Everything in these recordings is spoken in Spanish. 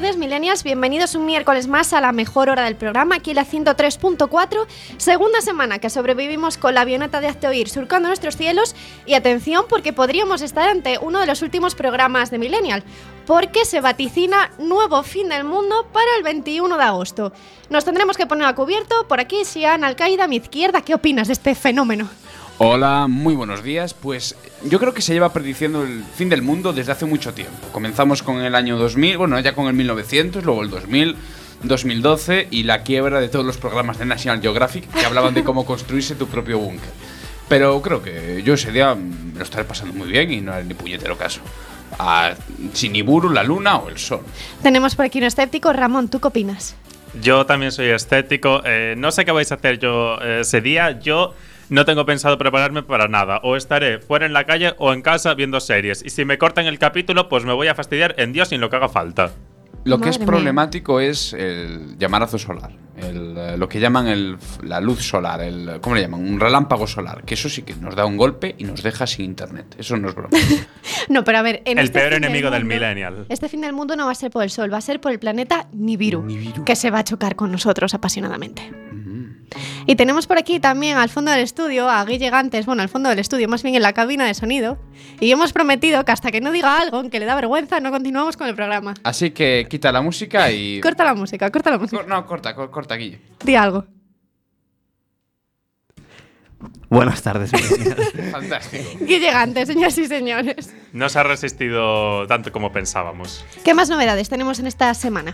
tardes, millennials. Bienvenidos un miércoles más a la mejor hora del programa, aquí la 103.4. Segunda semana que sobrevivimos con la avioneta de Azteoir surcando nuestros cielos. Y atención, porque podríamos estar ante uno de los últimos programas de Millennial, porque se vaticina nuevo fin del mundo para el 21 de agosto. Nos tendremos que poner a cubierto. Por aquí, Sian Al-Qaeda, a mi izquierda. ¿Qué opinas de este fenómeno? Hola, muy buenos días. Pues yo creo que se lleva prediciendo el fin del mundo desde hace mucho tiempo. Comenzamos con el año 2000, bueno, ya con el 1900, luego el 2000, 2012 y la quiebra de todos los programas de National Geographic que hablaban de cómo construirse tu propio búnker. Pero creo que yo ese día me lo estaré pasando muy bien y no haré ni puñetero caso. A Siniburu, la luna o el sol. Tenemos por aquí un escéptico. Ramón, ¿tú qué opinas? Yo también soy estético. Eh, no sé qué vais a hacer yo eh, ese día. Yo no tengo pensado prepararme para nada. O estaré fuera en la calle o en casa viendo series. Y si me cortan el capítulo, pues me voy a fastidiar en Dios sin lo que haga falta. Lo que es problemático es el llamarazo solar. El, eh, lo que llaman el, la luz solar. El, ¿Cómo le llaman? Un relámpago solar. Que eso sí que nos da un golpe y nos deja sin internet. Eso no es broma. No, pero a ver. En El este peor enemigo del mundo- millennial. Este fin del mundo no va a ser por el sol, va a ser por el planeta Nibiru, Nibiru. que se va a chocar con nosotros apasionadamente. Y tenemos por aquí también al fondo del estudio a Guille Gantes, bueno, al fondo del estudio, más bien en la cabina de sonido. Y hemos prometido que hasta que no diga algo, aunque le da vergüenza, no continuamos con el programa. Así que quita la música y. Corta la música, corta la música. Cor- no, corta, cor- corta, Guille. Di algo. Buenas tardes. Fantástico. Guille Gantes, señoras y señores. No se ha resistido tanto como pensábamos. ¿Qué más novedades tenemos en esta semana?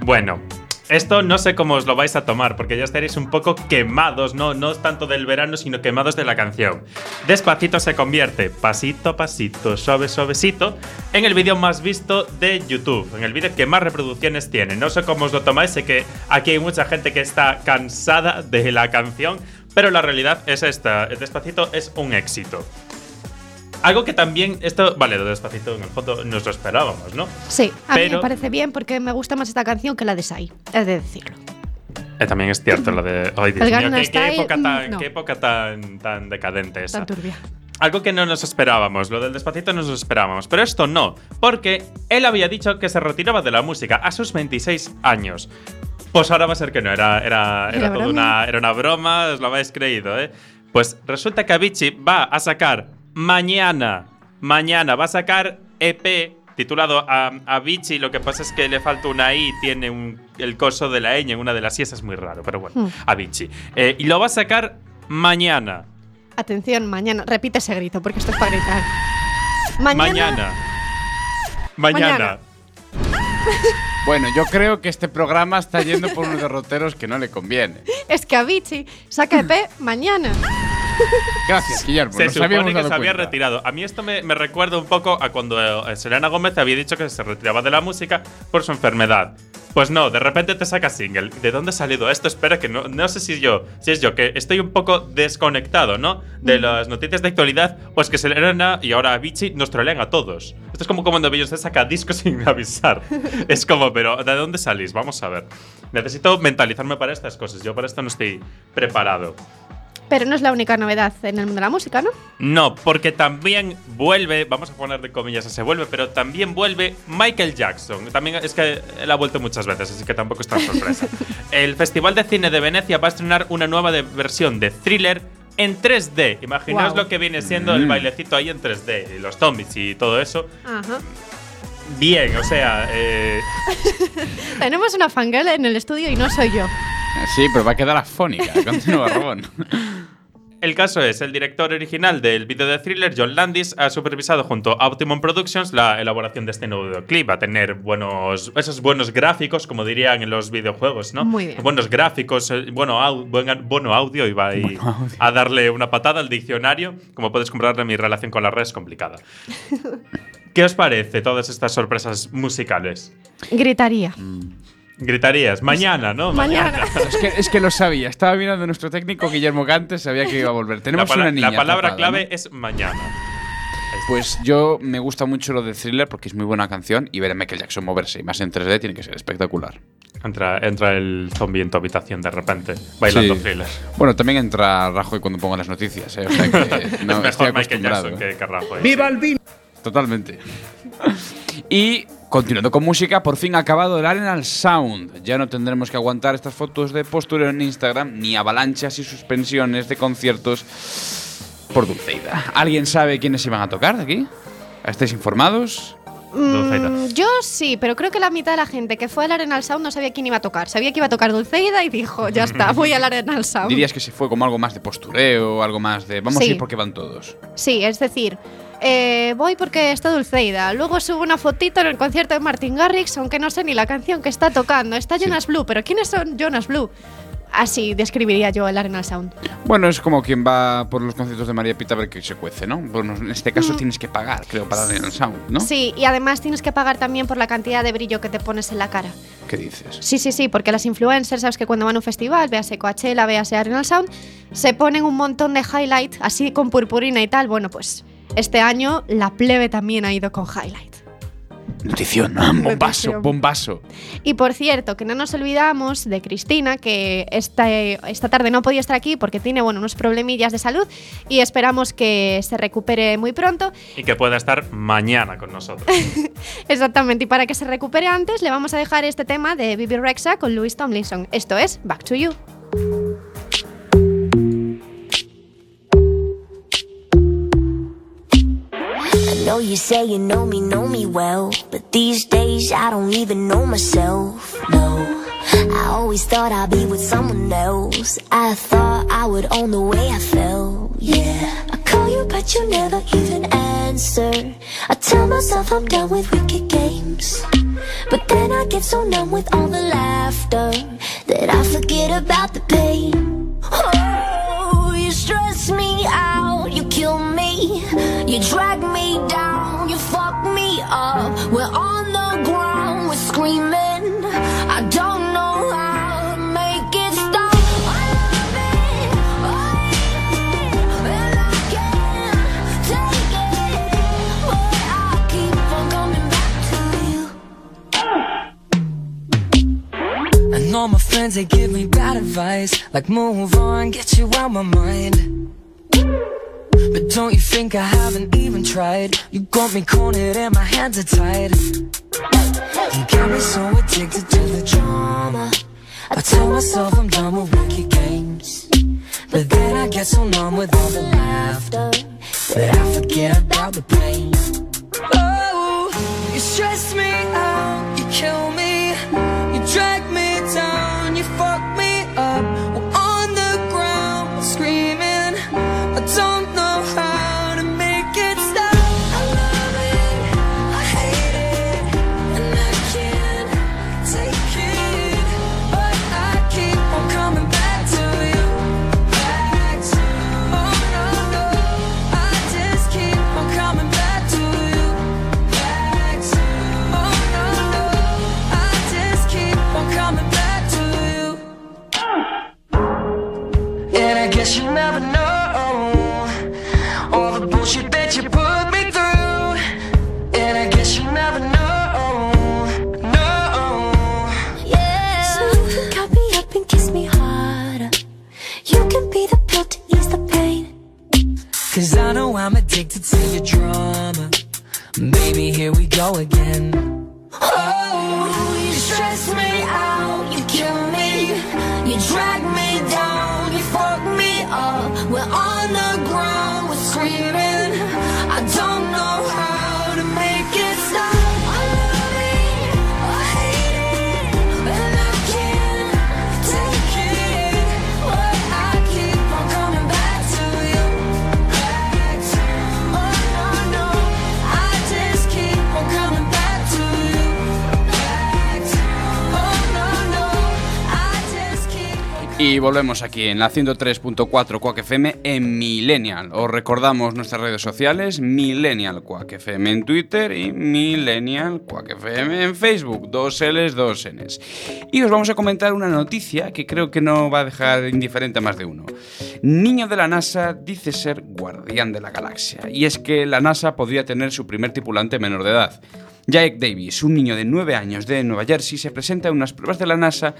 Bueno, esto no sé cómo os lo vais a tomar, porque ya estaréis un poco quemados, no, no tanto del verano, sino quemados de la canción. Despacito se convierte, pasito a pasito, suave suavecito, en el vídeo más visto de YouTube, en el vídeo que más reproducciones tiene. No sé cómo os lo tomáis, sé que aquí hay mucha gente que está cansada de la canción, pero la realidad es esta, Despacito es un éxito. Algo que también, esto, vale, lo de Despacito en el fondo nos lo esperábamos, ¿no? Sí, a mí me Pero- parece bien porque me gusta más esta canción que la de Sai, he de decirlo. Eh, también es cierto lo de. Ay, Dios mío, qué, qué época mm, tan, no. qué época tan, tan decadente esa. Tan turbia. Algo que no nos esperábamos, lo del despacito no nos lo esperábamos, pero esto no, porque él había dicho que se retiraba de la música a sus 26 años. Pues ahora va a ser que no, era, era, era, toda una, era una broma, os lo habéis creído, ¿eh? Pues resulta que Avicii va a sacar mañana, mañana, va a sacar EP titulado a Avicii, lo que pasa es que le falta una I, tiene un- el coso de la ñ en una de las I, eso es muy raro, pero bueno, Hmm. Avicii. Eh, y lo va a sacar mañana. Atención, mañana. Repite ese grito porque esto es para gritar. Mañana. Mañana. Mañana. Mañana. Bueno, yo creo que este programa está yendo por unos derroteros que no le conviene. Es que Avicii saca EP mañana. Gracias, Guillermo. Se nos supone que se había cuenta. retirado. A mí esto me, me recuerda un poco a cuando eh, Selena Gómez había dicho que se retiraba de la música por su enfermedad. Pues no, de repente te saca single. ¿De dónde ha salido esto? Espera que no, no sé si yo, si es yo, que estoy un poco desconectado, ¿no? De las noticias de actualidad, pues que Selena y ahora Avicii nos trolean a todos. Esto es como cuando Beyoncé saca discos sin avisar. es como, pero ¿de dónde salís? Vamos a ver. Necesito mentalizarme para estas cosas. Yo para esto no estoy preparado. Pero no es la única novedad en el mundo de la música, ¿no? No, porque también vuelve, vamos a poner de comillas a se vuelve, pero también vuelve Michael Jackson. También es que él ha vuelto muchas veces, así que tampoco es tan sorpresa. El Festival de Cine de Venecia va a estrenar una nueva de- versión de thriller en 3D. Imaginaos Guau. lo que viene siendo el Mm. bailecito ahí en 3D, y los zombies y todo eso. Ajá. Bien, o sea, eh, Tenemos una fangirl en el estudio y no soy yo. Sí, pero va a quedar afónica. Continúa, Rabón. El caso es, el director original del vídeo de thriller, John Landis, ha supervisado junto a Optimum Productions la elaboración de este nuevo videoclip. Va a tener buenos, esos buenos gráficos, como dirían en los videojuegos, ¿no? Muy bien. Buenos gráficos, eh, bueno, au- buen, bueno audio y va ahí a darle una patada al diccionario. Como puedes comprobar, mi relación con la red es complicada. ¿Qué os parece todas estas sorpresas musicales? Gritaría. Gritarías, mañana, ¿no? Mañana. Es que, es que lo sabía. Estaba mirando a nuestro técnico Guillermo Cantes, sabía que iba a volver. Tenemos una niña. la palabra clave ¿no? es mañana. Pues yo me gusta mucho lo de Thriller porque es muy buena canción y ver a Michael Jackson moverse y más en 3D tiene que ser espectacular. Entra, entra el zombie en tu habitación de repente, bailando Sí. thriller. Bueno, también entra Rajoy cuando pongo las noticias, ¿eh? o sea que no, es estoy mejor Michael. Jackson que Carrajo. ¡Viva el vino! Totalmente. Y continuando con música, por fin ha acabado el Arenal Sound. Ya no tendremos que aguantar estas fotos de postureo en Instagram ni avalanchas y suspensiones de conciertos por Dulceida. ¿Alguien sabe quiénes iban a tocar de aquí? ¿Estáis informados? Dulceida. Mm, yo sí, pero creo que la mitad de la gente que fue al Arenal Sound no sabía quién iba a tocar. Sabía que iba a tocar Dulceida y dijo, ya está, voy al Arenal Sound. Dirías que se fue como algo más de postureo, algo más de vamos Sí. a ir porque van todos. Sí, es decir, eh, voy porque está Dulceida. Luego subo una fotito en el concierto de Martin Garrix, aunque no sé ni la canción que está tocando. Está Jonas Blue, pero ¿quiénes son Jonas Blue? Así describiría yo el Arenal Sound. Bueno, es como quien va por los conciertos de María Pita a ver qué se cuece, ¿no? Bueno, en este caso tienes que pagar, creo, para el sound, ¿no? Mm. Sí, y además tienes que pagar también por la cantidad de brillo que te pones en la cara. ¿Qué dices? Sí, sí, sí, porque las influencers, sabes que cuando van a un festival, véase Coachella, véase Arenal Sound, se ponen un montón de highlight, así con purpurina y tal. Bueno, pues este año la plebe también ha ido con highlight. Notición, bombazo, bombazo. Y por cierto, que no nos olvidamos de Cristina, que esta, esta tarde no podía estar aquí porque tiene bueno, unos problemillas de salud y esperamos que se recupere muy pronto. Y que pueda estar mañana con nosotros. Exactamente, y para que se recupere antes, le vamos a dejar este tema de Bibi Rexa con Louis Tomlinson. Esto es Back to You. Know you say you know me, know me well, but these days I don't even know myself. No, I always thought I'd be with someone else. I thought I would own the way I felt. Yeah, I call you, but you never even answer. I tell myself I'm done with wicked games, but then I get so numb with all the laughter that I forget about the pain. Friends, they give me bad advice. Like move on, get you out my mind. But don't you think I haven't even tried? You got me cornered and my hands are tied. You got me so addicted to the drama. I tell myself I'm done with wicked games. But then I get so numb with all the laughter That I forget about the pain. Oh, you stress me out, you kill me, Y volvemos aquí en la 103.4 Quack FM en Millennial. Os recordamos nuestras redes sociales, Millennial Quack FM en Twitter y Millennial Quack FM en Facebook, dos L's, dos N's. Y os vamos a comentar una noticia que creo que no va a dejar indiferente a más de uno. Niño de la NASA dice ser guardián de la galaxia. Y es que la NASA podría tener su primer tripulante menor de edad. Jack Davis, un niño de 9 años de Nueva Jersey, se presenta en unas pruebas de la NASA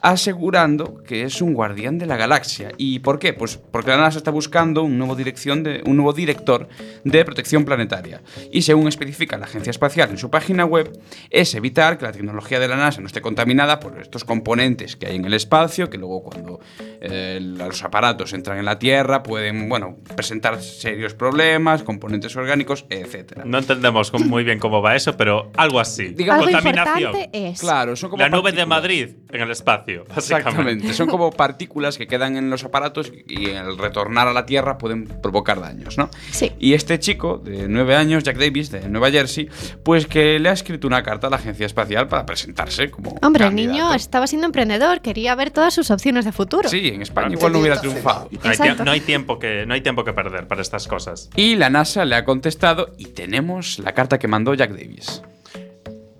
asegurando que es un guardián de la galaxia. ¿Y por qué? Pues porque la NASA está buscando un nuevo, dirección de, un nuevo director de protección planetaria. Y según especifica la Agencia Espacial en su página web, es evitar que la tecnología de la NASA no esté contaminada por estos componentes que hay en el espacio, que luego cuando eh, los aparatos entran en la Tierra pueden, bueno, presentar serios problemas, componentes orgánicos, etc. No entendemos muy bien cómo va eso, pero algo así. Digamos- Algo Contaminación. importante es. Claro, son como La nube de. Madrid en el espacio, básicamente. Exactamente, son como partículas que quedan en los aparatos y al retornar a la Tierra pueden provocar daños, ¿no? Sí. Y este chico de 9 años, Jack Davis, de Nueva Jersey, pues que le ha escrito una carta a la Agencia Espacial para presentarse como Hombre, el niño estaba siendo emprendedor, quería ver todas sus opciones de futuro. Sí, en España igual no hubiera triunfado. Hay, no hay tiempo que, no hay tiempo que perder para estas cosas. Y la NASA le ha contestado y tenemos la carta que mandó Jack Davis.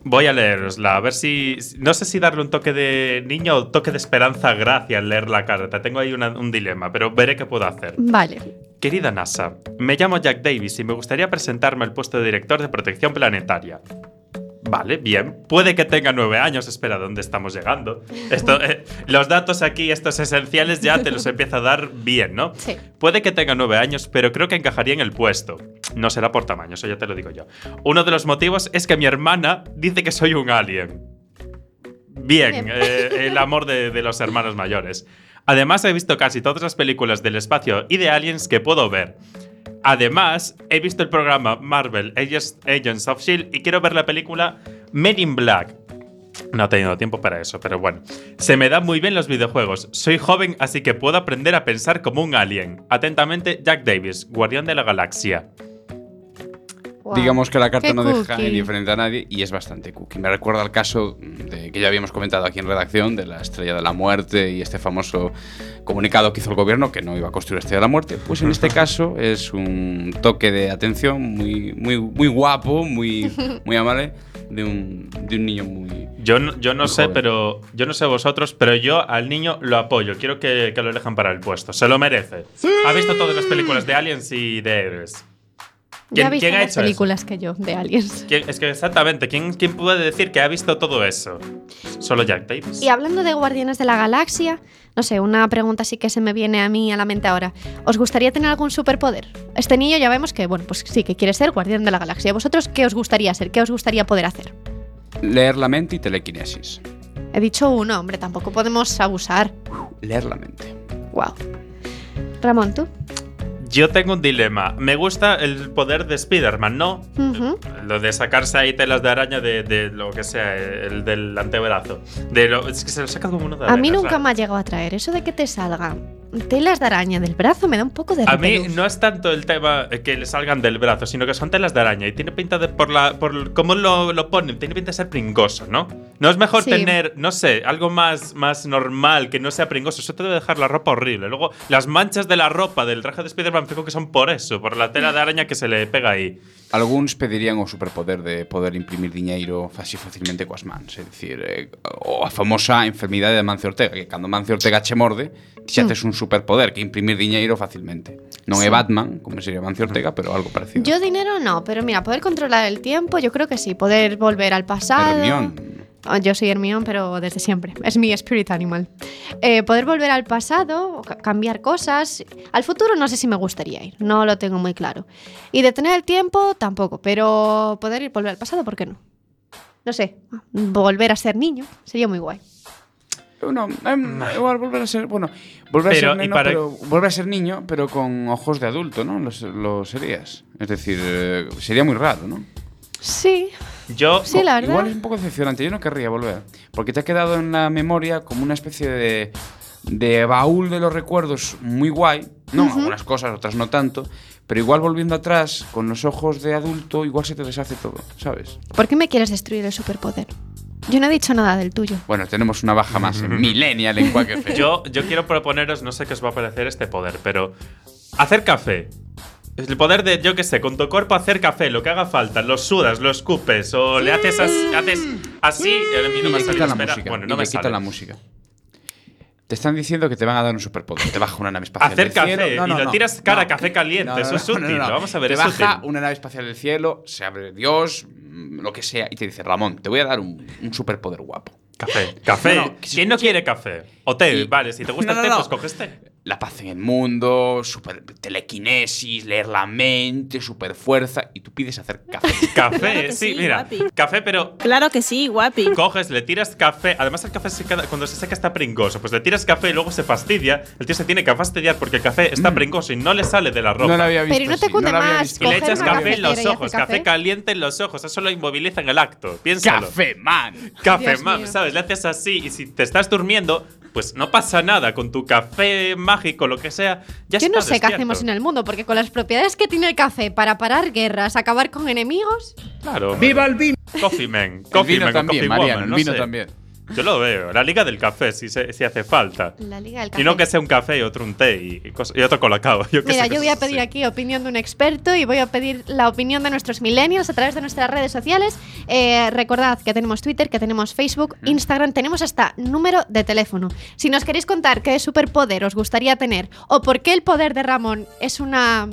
Voy a leerosla, a ver si. No sé si darle un toque de niño o toque de esperanza gracia al leer la carta. Tengo ahí una- un dilema, pero veré qué puedo hacer. Vale. Querida NASA, me llamo Jack Davis y me gustaría presentarme al puesto de director de protección planetaria. Vale, bien. Puede que tenga nueve años. Espera, ¿dónde estamos llegando? Esto, eh, los datos aquí, estos esenciales, ya te los empieza a dar bien, ¿no? Sí. Puede que tenga nueve años, pero creo que encajaría en el puesto. No será por tamaño, eso ya te lo digo yo. Uno de los motivos es que mi hermana dice que soy un alien. Bien, eh, el amor de, de los hermanos mayores. Además, he visto casi todas las películas del espacio y de aliens que puedo ver. Además, he visto el programa Marvel Agents, of Shield y quiero ver la película Men in Black. No he tenido tiempo para eso, pero bueno. Se me dan muy bien los videojuegos. Soy joven, así que puedo aprender a pensar como un alien. Atentamente, Jack Davis, Guardián de la Galaxia. Guau. Digamos que la carta Qué no deja cookie. indiferente a nadie y es bastante cookie. Me recuerda al caso de, que ya habíamos comentado aquí en redacción de la Estrella de la Muerte y este famoso comunicado que hizo el gobierno que no iba a construir la Estrella de la Muerte. Pues en este caso es un toque de atención muy, muy, muy guapo, muy, muy amable de un, de un niño muy... Yo no, yo no Muy sé, joven. pero yo no sé vosotros, pero yo al niño lo apoyo. Quiero que, que lo elijan para el puesto. Se lo merece. Ha visto todas las películas de aliens y de héroes. Ya ¿Quién- viste quién ha más hecho eso? películas que yo de aliens. ¿Quién- es que exactamente, ¿quién, ¿quién puede decir que ha visto todo eso? Solo Jack Davis. Y hablando de Guardianes de la Galaxia, no sé, una pregunta sí que se me viene a mí a la mente ahora. ¿Os gustaría tener algún superpoder? Este niño ya vemos que, bueno, pues sí, que quiere ser Guardián de la Galaxia. ¿Vosotros qué os gustaría ser? ¿Qué os gustaría poder hacer? Leer la mente y telequinesis. He dicho uno, hombre, tampoco podemos abusar. Leer la mente. Wow. Ramón, ¿tú? Yo tengo un dilema. Me gusta el poder de Spider-Man, ¿no? Lo de sacarse ahí telas de araña de, de lo que sea, el del antebrazo. De lo- es que se lo saca como uno de A mí nunca me ha llegado a traer eso de que te salgan telas de araña del brazo, me da un poco de A mí no es tanto el tema que le salgan del brazo, sino que son telas de araña y tiene pinta de por la por cómo lo, lo ponen, tiene pinta de ser pringoso, ¿no? No es mejor Sí. tener, no sé, algo más más normal que no sea pringoso, eso te debe dejar la ropa horrible. Luego las manchas de la ropa del traje de Spider-Man fijo que son por eso, por la tela de araña que se le pega ahí. Alguns pedirían o superpoder de poder imprimir diñeiro así facilmente coas mans, é dicir, eh, o a famosa enfermidade de Mancio Ortega, que cando Mancio Ortega che morde, ti xa mm. tes un superpoder que imprimir diñeiro facilmente. Non sí. é Batman, como sería Mancio Ortega, pero algo parecido. Yo dinero no, pero mira, poder controlar el tiempo, yo creo que sí, poder volver al pasado. Hermión, Oh, Yo soy Hermión, pero desde siempre. Es mi spirit animal. Eh, poder volver al pasado, cambiar cosas. Al futuro no sé si me gustaría ir, no lo tengo muy claro. Y detener el tiempo tampoco, pero poder ir volver al pasado, ¿por qué no? No sé, volver a ser niño sería muy guay. Non, em, igual volver a ser, bueno, volver Pero, a ser neno, para- pero volver a ser niño, pero con ojos de adulto, ¿no? Lo, lo serías. Es decir, eh, sería muy raro, ¿no? Sí, Yo sí, la verdad. Igual es un poco decepcionante, yo no querría volver, porque te ha quedado en la memoria como una especie de, de baúl de los recuerdos muy guay, no, algunas cosas, otras no tanto, pero igual volviendo atrás, con los ojos de adulto, igual se te deshace todo, ¿sabes? ¿Por qué me quieres destruir el superpoder? Yo no he dicho nada del tuyo. Bueno, tenemos una baja más en Millennial en cualquier fe. Yo, yo quiero proponeros, no sé qué os va a parecer este poder, pero hacer café. El poder de, yo qué sé, con tu cuerpo hacer café, lo que haga falta, lo sudas, lo escupes o le haces así, haces así y no y me le sale, la espera, música. bueno, y no le me quitan sale. la música. Te están diciendo que te van a dar un superpoder. Te baja una nave espacial Hacer del café cielo. y lo tiras cara a café caliente, eso es útil, vamos a ver, Te es baja útil. una nave espacial del cielo, se abre Dios, mm, lo que sea, y te dice, Ramón, te voy a dar un, un superpoder guapo. Café. Café. No, no, ¿Quién no quiere café? O té, Y- vale. Si te gusta No, el té, no, no. pues coges té. La paz en el mundo, super telequinesis, leer la mente, super fuerza, y tú pides hacer café. Café, Claro sí, sí, mira. guapi. Café, pero Claro que sí, guapi. coges, le tiras café. Además, el café se queda- cuando se seca está pringoso. Pues le tiras café y luego se fastidia. El tío se tiene que fastidiar porque el café está Mm. pringoso y no le sale de la ropa. No lo había visto. Pero ¿y no te cunde lo había más visto. Y le echas café en los ojos, café? café caliente en los ojos. Eso lo inmoviliza en el acto. Piénsalo. Café, man. Café, Dios mío. ¿sabes? Le haces así y si te estás durmiendo, pues no pasa nada. Con tu café mágico, lo que sea, ya Yo no sé qué hacemos en el mundo, porque con las propiedades que tiene el café para parar guerras, acabar con enemigos, Claro. ¡Viva el vino! Coffee Man. El Coffee vino Man también, Coffee Mariano, Woman, el no vino sé. también. Yo lo veo. La liga del café, si, se- si hace falta. la liga del café. Y no que sea un café y otro un té y, y otro colacao. Yo Mira, sé, yo voy a pedir así. aquí opinión de un experto y voy a pedir la opinión de nuestros millennials a través de nuestras redes sociales. Eh, recordad que tenemos Twitter, que tenemos Facebook, Instagram, tenemos hasta número de teléfono. Si nos queréis contar qué superpoder os gustaría tener o por qué el poder de Ramón es una...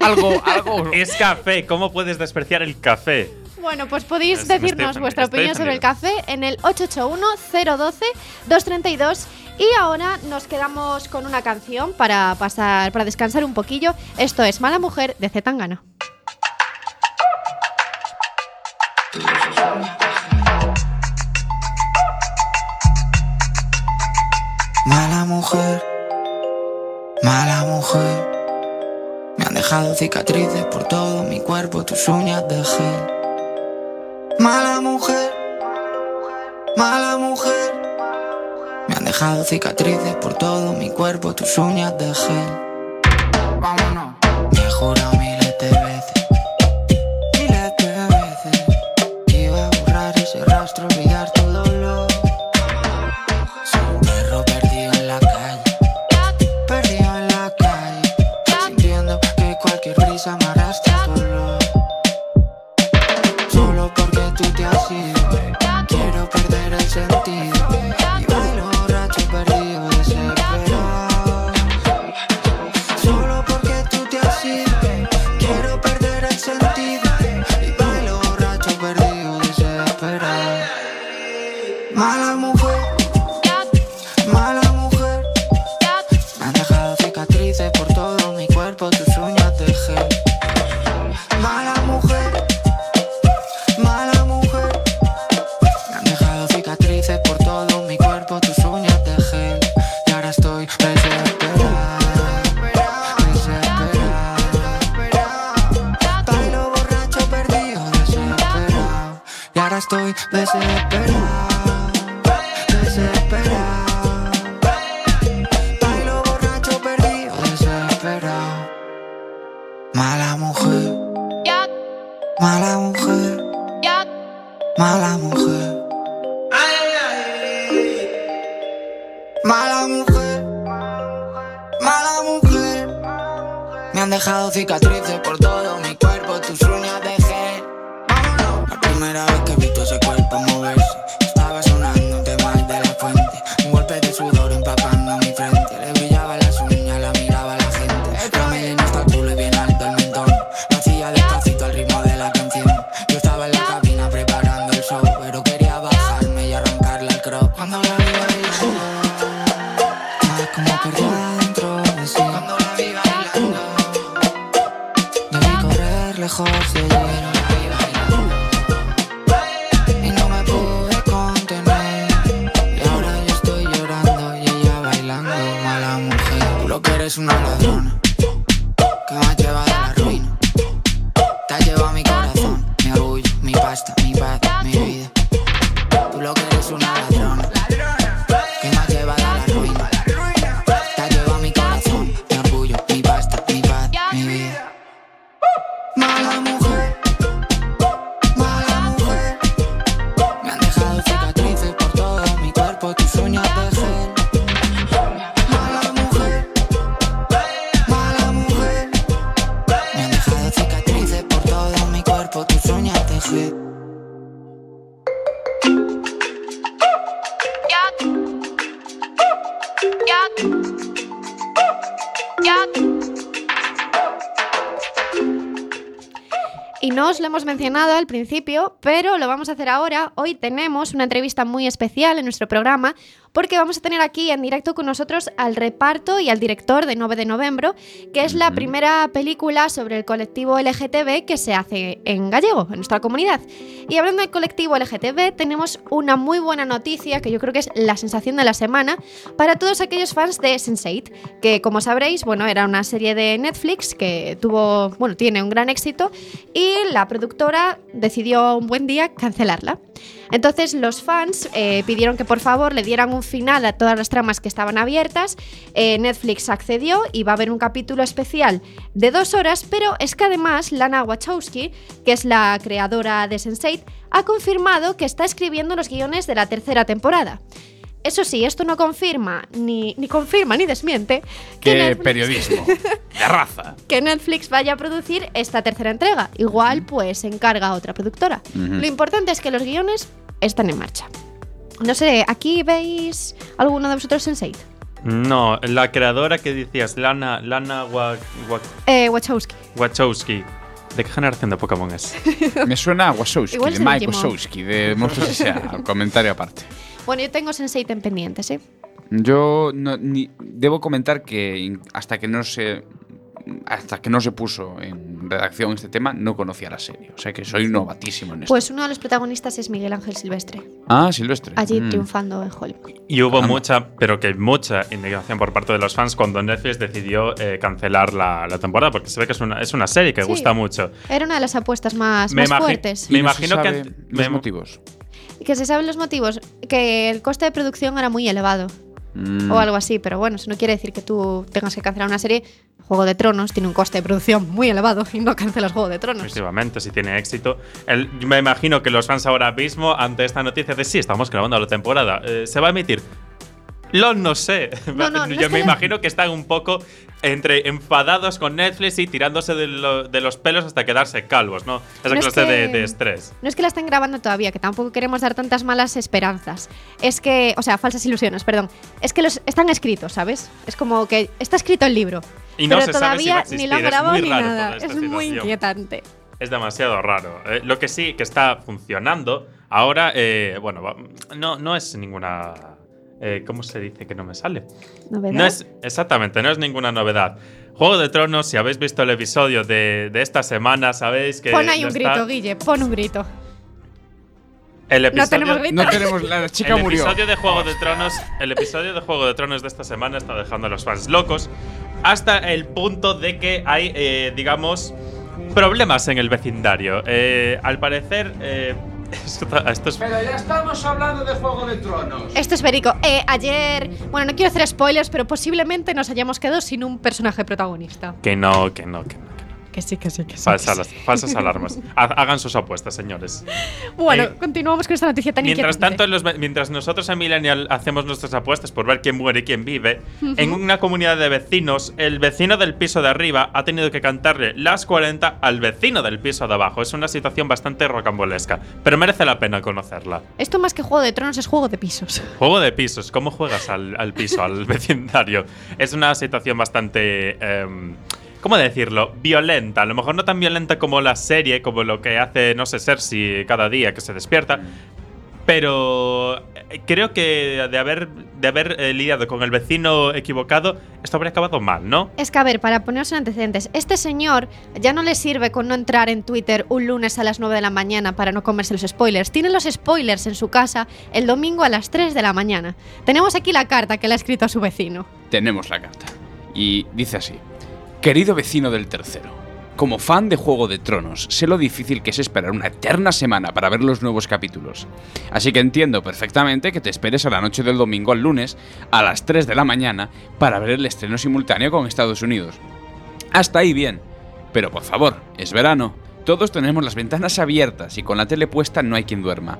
Algo, algo. Es café. ¿Cómo puedes despreciar el café? Bueno, pues podéis estoy decirnos vuestra opinión sobre el café en el 881-012-232. Y ahora nos quedamos con una canción para pasar, para descansar un poquillo. Esto es Mala Mujer de Zetangana. Mala mujer, mala mujer. Me han dejado cicatrices por todo mi cuerpo, tus uñas de gel. Mala mujer, mala mujer. Me han dejado cicatrices por todo mi cuerpo, tus uñas de gel. Vámonos. Me he mi cuerpo, mencionado al principio, pero lo vamos a hacer ahora. Hoy tenemos una entrevista muy especial en nuestro programa porque vamos a tener aquí en directo con nosotros al reparto y al director de 9 de noviembre, que es la primera película sobre el colectivo LGTB que se hace en gallego, en nuestra comunidad. Y hablando del colectivo LGTB, tenemos una muy buena noticia que yo creo que es la sensación de la semana para todos aquellos fans de Sense8, que como sabréis, bueno, era una serie de Netflix que tuvo, bueno, tiene un gran éxito y la productora decidió un buen día cancelarla. Entonces los fans eh, pidieron que por favor le dieran un final a todas las tramas que estaban abiertas. Eh, Netflix accedió y va a haber un capítulo especial de dos horas, pero es que además Lana Wachowski, que es la creadora de Sense8, ha confirmado que está escribiendo los guiones de la tercera temporada. Eso sí, esto no confirma, ni, ni confirma ni desmiente que Qué Netflix- periodismo. De raza. que Netflix vaya a producir esta tercera entrega. Igual, pues se encarga a otra productora. Lo importante es que los guiones están en marcha. No sé, ¿aquí veis alguno de vosotros Sense8? No, la creadora que decías, Lana, Lana Wa- Wa- Eh, Wachowski. Wachowski. ¿De qué generación de Pokémon es? Me suena a Igual de Mike. Wazowski, de Monstruos S.A. Comentario aparte. Bueno, yo tengo Sense8 en pendientes, ¿eh? Yo no- ni- debo comentar que in- hasta que no se hasta que no se puso en redacción este tema no conocía la serie, o sea que soy novatísimo en esto. Pues uno de los protagonistas es Miguel Ángel Silvestre, ah, Silvestre. allí Mm. triunfando en Hollywood. Y hubo Ah. mucha, pero que mucha indignación por parte de los fans cuando Netflix decidió eh, cancelar la, la temporada, porque se ve que es una, es una serie que Sí. gusta mucho. Era una de las apuestas más, Me más fuertes. me Y no se imagino que los me- motivos. Que se saben los motivos, que el coste de producción era muy elevado. Mm. o algo así, pero bueno, eso no quiere decir que tú tengas que cancelar una serie. Juego de Tronos tiene un coste de producción muy elevado y no cancelas Juego de Tronos. Efectivamente, si tiene éxito. El- me imagino que los fans ahora mismo, ante esta noticia de sí, estamos grabando la temporada, eh, ¿se va a emitir? Lo no sé. No, no, no Yo me que- imagino que están un poco entre enfadados con Netflix y tirándose de, lo- de los pelos hasta quedarse calvos, ¿no? Esa No es clase de, que- de estrés. No es que la estén grabando todavía, que tampoco queremos dar tantas malas esperanzas. Es que, o sea, falsas ilusiones, perdón. Es que los están escritos, ¿sabes? Es como que está escrito el libro. Y no pero se sabe si va todavía a ni lo han grabado ni nada. Es muy inquietante. Es demasiado raro. Eh, lo que sí que está funcionando ahora, eh, bueno, no, no es ninguna. Eh, ¿Cómo se dice que no me sale? ¿Novedad? No es, exactamente, no es ninguna novedad. Juego de Tronos, si habéis visto el episodio de, de esta semana, sabéis que. Pon ahí un está- grito, Guille, pon un grito. El episodio, No tenemos grito. No tenemos la chica el murió. episodio de Juego de Tronos, el episodio de Juego de Tronos de esta semana está dejando a los fans locos hasta el punto de que hay, eh, digamos, problemas en el vecindario. Eh, al parecer, eh, esto, esto es Pero ya estamos hablando de Juego de Tronos. Esto es verico. Eh, ayer, bueno, no quiero hacer spoilers, pero posiblemente nos hayamos quedado sin un personaje protagonista. que no, que no, que no. que no. Que sí, que sí, que sí. Falsas, falsas alarmas. Ha- Hagan sus apuestas, señores. Bueno, Eh, continuamos con esta noticia tan Mientras tanto, los mientras nosotros en Millennial hacemos nuestras apuestas por ver quién muere y quién vive, en una comunidad de vecinos, el vecino del piso de arriba ha tenido que cantarle las 40 al vecino del piso de abajo. Es una situación bastante rocambolesca, pero merece la pena conocerla. Esto más que Juego de Tronos es Juego de Pisos. Juego de pisos, ¿cómo juegas al, al piso, al vecindario? Es una situación bastante. em, ¿Cómo decirlo? Violenta. A lo mejor no tan violenta como la serie, como lo que hace, no sé, Cersei cada día que se despierta. Pero eh, creo que de haber, de haber eh, lidiado con el vecino equivocado, esto habría acabado mal, ¿no? Es que, a ver, para ponerse en antecedentes, este señor ya no le sirve con no entrar en Twitter un lunes a las 9 de la mañana para no comerse los spoilers. Tiene los spoilers en su casa el domingo a las 3 de la mañana. Tenemos aquí la carta que le ha escrito a su vecino. Tenemos la carta. Y dice así. Querido vecino del tercero, como fan de Juego de Tronos, sé lo difícil que es esperar una eterna semana para ver los nuevos capítulos. Así que entiendo perfectamente que te esperes a la noche del domingo al lunes, a las 3 de la mañana, para ver el estreno simultáneo con Estados Unidos. Hasta ahí bien. Pero por favor, es verano. Todos tenemos las ventanas abiertas y con la tele puesta no hay quien duerma.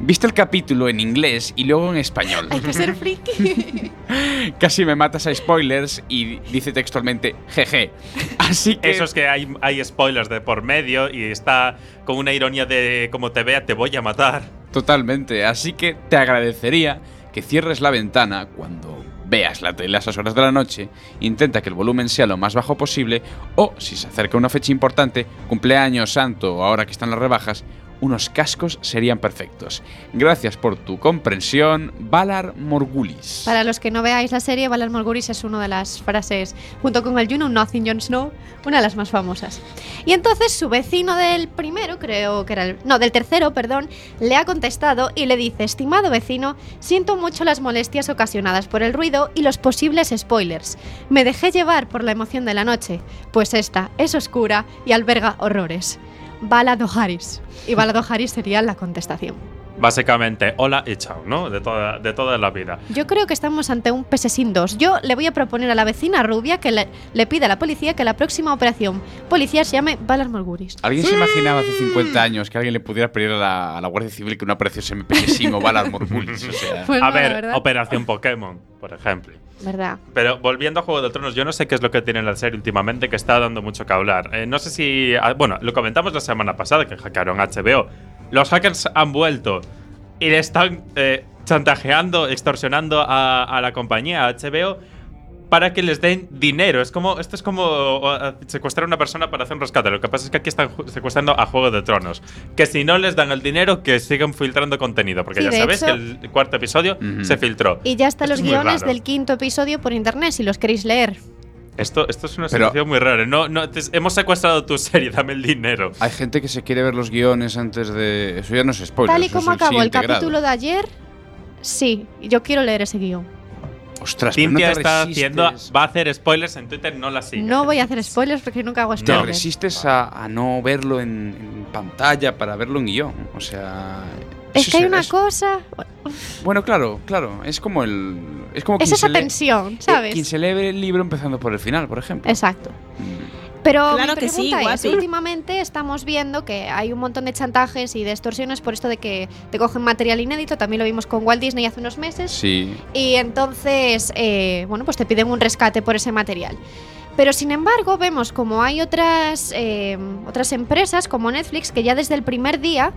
Viste el capítulo en inglés y luego en español. Hay que ser friki. Casi me matas a spoilers y dice textualmente jeje. Así que Eso es que hay, hay spoilers de por medio y está con una ironía de como te vea, te voy a matar. totalmente. Así que te agradecería que cierres la ventana cuando veas la tele a esas horas de la noche, intenta que el volumen sea lo más bajo posible o, si se acerca una fecha importante, cumpleaños, santo o ahora que están las rebajas, unos cascos serían perfectos. Gracias por tu comprensión, Valar Morgulis. Para los que no veáis la serie, Valar Morgulis es una de las frases, junto con el You Know Nothing, Jon Snow, una de las más famosas. Y entonces su vecino del primero, creo que era el. No, del tercero, perdón, le ha contestado y le dice: Estimado vecino, siento mucho las molestias ocasionadas por el ruido y los posibles spoilers. Me dejé llevar por la emoción de la noche, pues esta es oscura y alberga horrores. Valadoharis. Y Valadoharis sería la contestación. Básicamente, hola y chao, ¿no? De toda, de toda la vida. Yo creo que estamos ante un pesesin 2. Yo le voy a proponer a la vecina rubia que le, le pida a la policía que la próxima operación policía se llame Valar Morgulis. ¿Alguien se imaginaba hace 50 años que alguien le pudiera pedir a la, a la Guardia Civil que una operación se me pegue o Valar Morgulis? O sea, Pues a no, la ver. Operación Pokémon, por ejemplo. ¿Verdad? Pero volviendo a Juego de Tronos, yo no sé qué es lo que tiene la serie últimamente que está dando mucho que hablar. Eh, no sé si. ah, Bueno, lo comentamos la semana pasada que hackearon HBO. Los hackers han vuelto y le están eh, chantajeando, extorsionando a, a la compañía, a HBO, para que les den dinero. Es como, esto es como secuestrar a una persona para hacer un rescate. Lo que pasa es que aquí están secuestrando a Juego de Tronos. Que si no les dan el dinero, que sigan filtrando contenido. Porque Sí, ya sabéis hecho- que el cuarto episodio se filtró. Y ya están los guiones del quinto episodio por internet, si los queréis leer. Esto, esto es una Pero- situación muy rara. No, no, te- hemos secuestrado tu serie, dame el dinero. hay gente que se quiere ver los guiones antes de. Eso ya no es spoiler. Tal y como acabó el capítulo de ayer, sí, yo quiero leer ese guion. Ostras, no Cintia te está resistes- haciendo, va a hacer spoilers en Twitter, no la sigue. No voy a hacer spoilers porque nunca hago Te spoilers. resistes a, a no verlo en, en pantalla para verlo en guion. O sea. Es eso que hay una es- cosa. Bueno, claro, claro. Es como el. Es como Es esa tensión, eh, ¿sabes? Quien se lee el libro empezando por el final, por ejemplo. Exacto. Mm. Pero Claro mi que sí, pregunta es, últimamente estamos viendo que hay un montón de chantajes y de extorsiones por esto de que te cogen material inédito. También lo vimos con Walt Disney hace unos meses. Sí. Y entonces, eh, bueno, pues te piden un rescate por ese material. Pero sin embargo, vemos como hay otras, eh, otras empresas como Netflix que ya desde el primer día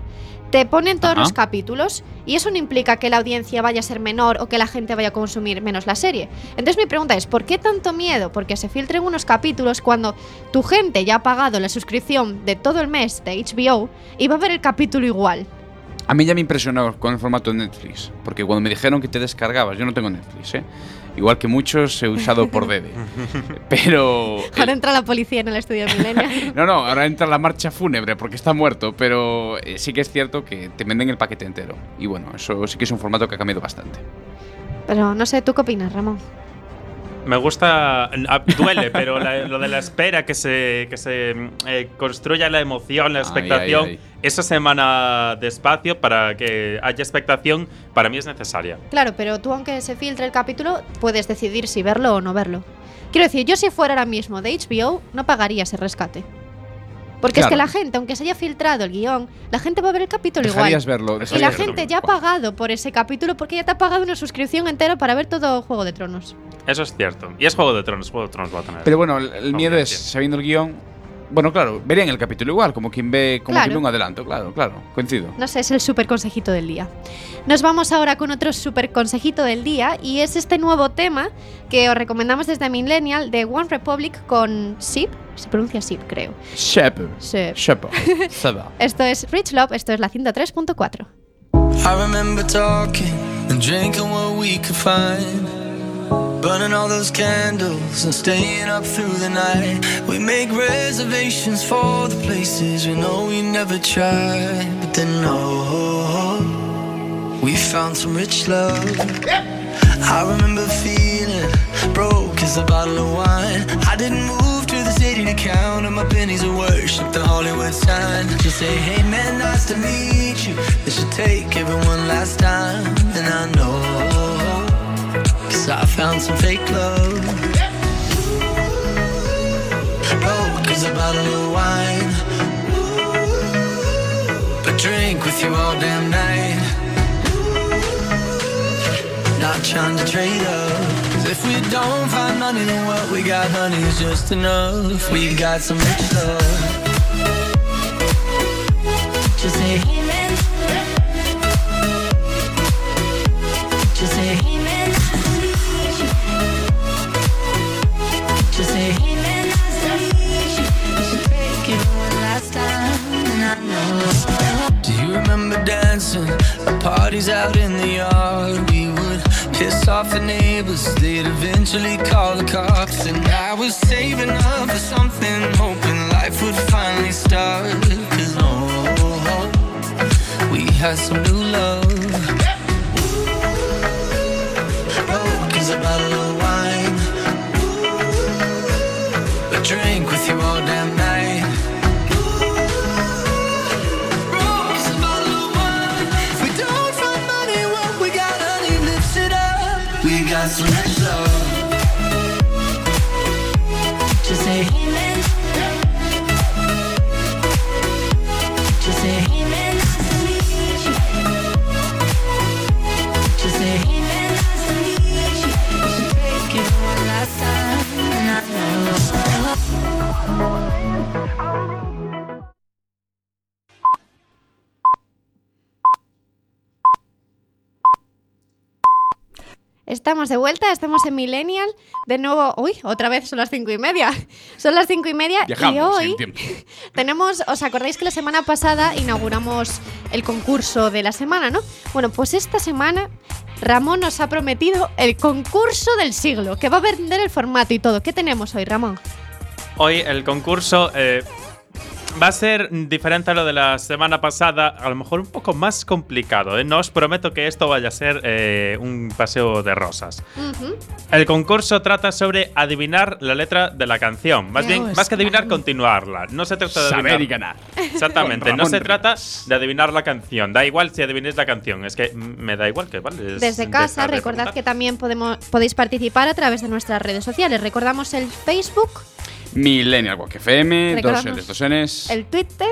te ponen todos Ajá. los capítulos y eso no implica que la audiencia vaya a ser menor o que la gente vaya a consumir menos la serie. Entonces mi pregunta es, ¿por qué tanto miedo? Porque se filtren unos capítulos cuando tu gente ya ha pagado la suscripción de todo el mes de HBO y va a ver el capítulo igual. A mí ya me impresionó con el formato de Netflix. Porque cuando me dijeron que te descargabas, yo no tengo Netflix, ¿eh? Igual que muchos he usado por Dede. Pero. Ahora entra la policía en el estudio de Millennial. No, no, ahora entra la marcha fúnebre porque está muerto, pero eh, sí que es cierto que te venden el paquete entero. Y bueno, eso sí que es un formato que ha cambiado bastante. Pero no sé, ¿tú qué opinas, Ramón? Me gusta. ah, Duele, pero la- lo de la espera, que se, que se eh, construya la emoción, la Ay, expectación, ay, ay. esa semana de espacio para que haya expectación, para mí es necesaria. Claro, pero tú aunque se filtre el capítulo, puedes decidir si verlo o no verlo. Quiero decir, yo si fuera ahora mismo de HBO, no pagaría ese rescate. Porque es que la gente, aunque se haya filtrado el guion, la gente va a ver el capítulo Dejarías igual. verlo. Y la gente ya ha pagado por ese capítulo porque ya te ha pagado una suscripción entera para ver todo Juego de Tronos. Eso es cierto. Y es Juego de Tronos, Juego de Tronos va a tener. Pero bueno, el, el miedo es, sabiendo el guion. Bueno, claro, verían el capítulo igual, como quien ve, como Claro. quien ve un adelanto, claro, claro, coincido. No sé, es el super consejito del día. Nos vamos ahora con otro super consejito del día y es este nuevo tema que os recomendamos desde Millennial de One Republic con Sip. Se pronuncia Sip, creo. Shepherd. Sip. Shepherd. Seba. Esto es Rich Love, esto es la 103.4. I remember talking and drinking what we could find. Burning all those candles and staying up through the night. We make reservations for the places we know we never tried. But then, oh, we found some rich love. I remember feeling broke as a bottle of wine. I didn't move to the city to count on my pennies of worship the Hollywood sign. Just say, hey man, nice to meet you. This should take everyone last time. And I know, cause I found some fake love. Oh, Broke as a bottle of wine. But drink with you all damn night. Not trying to trade up. Cause if we don't find money, then what we got, honey, is just enough. We got some rich love. Just say, days out in the yard. We would piss off the neighbors, they'd eventually call the cops. And I was saving up for something, hoping life would finally start. Cause oh, we had some new love. Oh, cause a bottle of wine. A drink with you all Estamos de vuelta, estamos en Millennial. De nuevo, uy, otra vez son las cinco y media. Son las cinco y media y Viajamos hoy tenemos, ¿os acordáis que la semana pasada inauguramos el concurso de la semana, no? Bueno, pues esta semana Ramón nos ha prometido el concurso del siglo, que va a vender el formato y todo. ¿Qué tenemos hoy, Ramón? Hoy el concurso eh, va a ser diferente a lo de la semana pasada, a lo mejor un poco más complicado. ¿eh? No os prometo que esto vaya a ser eh, un paseo de rosas. El concurso trata sobre adivinar la letra de la canción. Más bien, más que adivinar, continuarla. No se trata de Saber adivinar. y ganar. Exactamente, no se trata de adivinar la canción. Da igual si adivinéis la canción. Es que me da igual que vale. es Desde casa, recordad que también podemos, podéis participar a través de nuestras redes sociales. Recordamos el Facebook, Millennial Walk FM, dos Recordamos L's, dos N's. el Twitter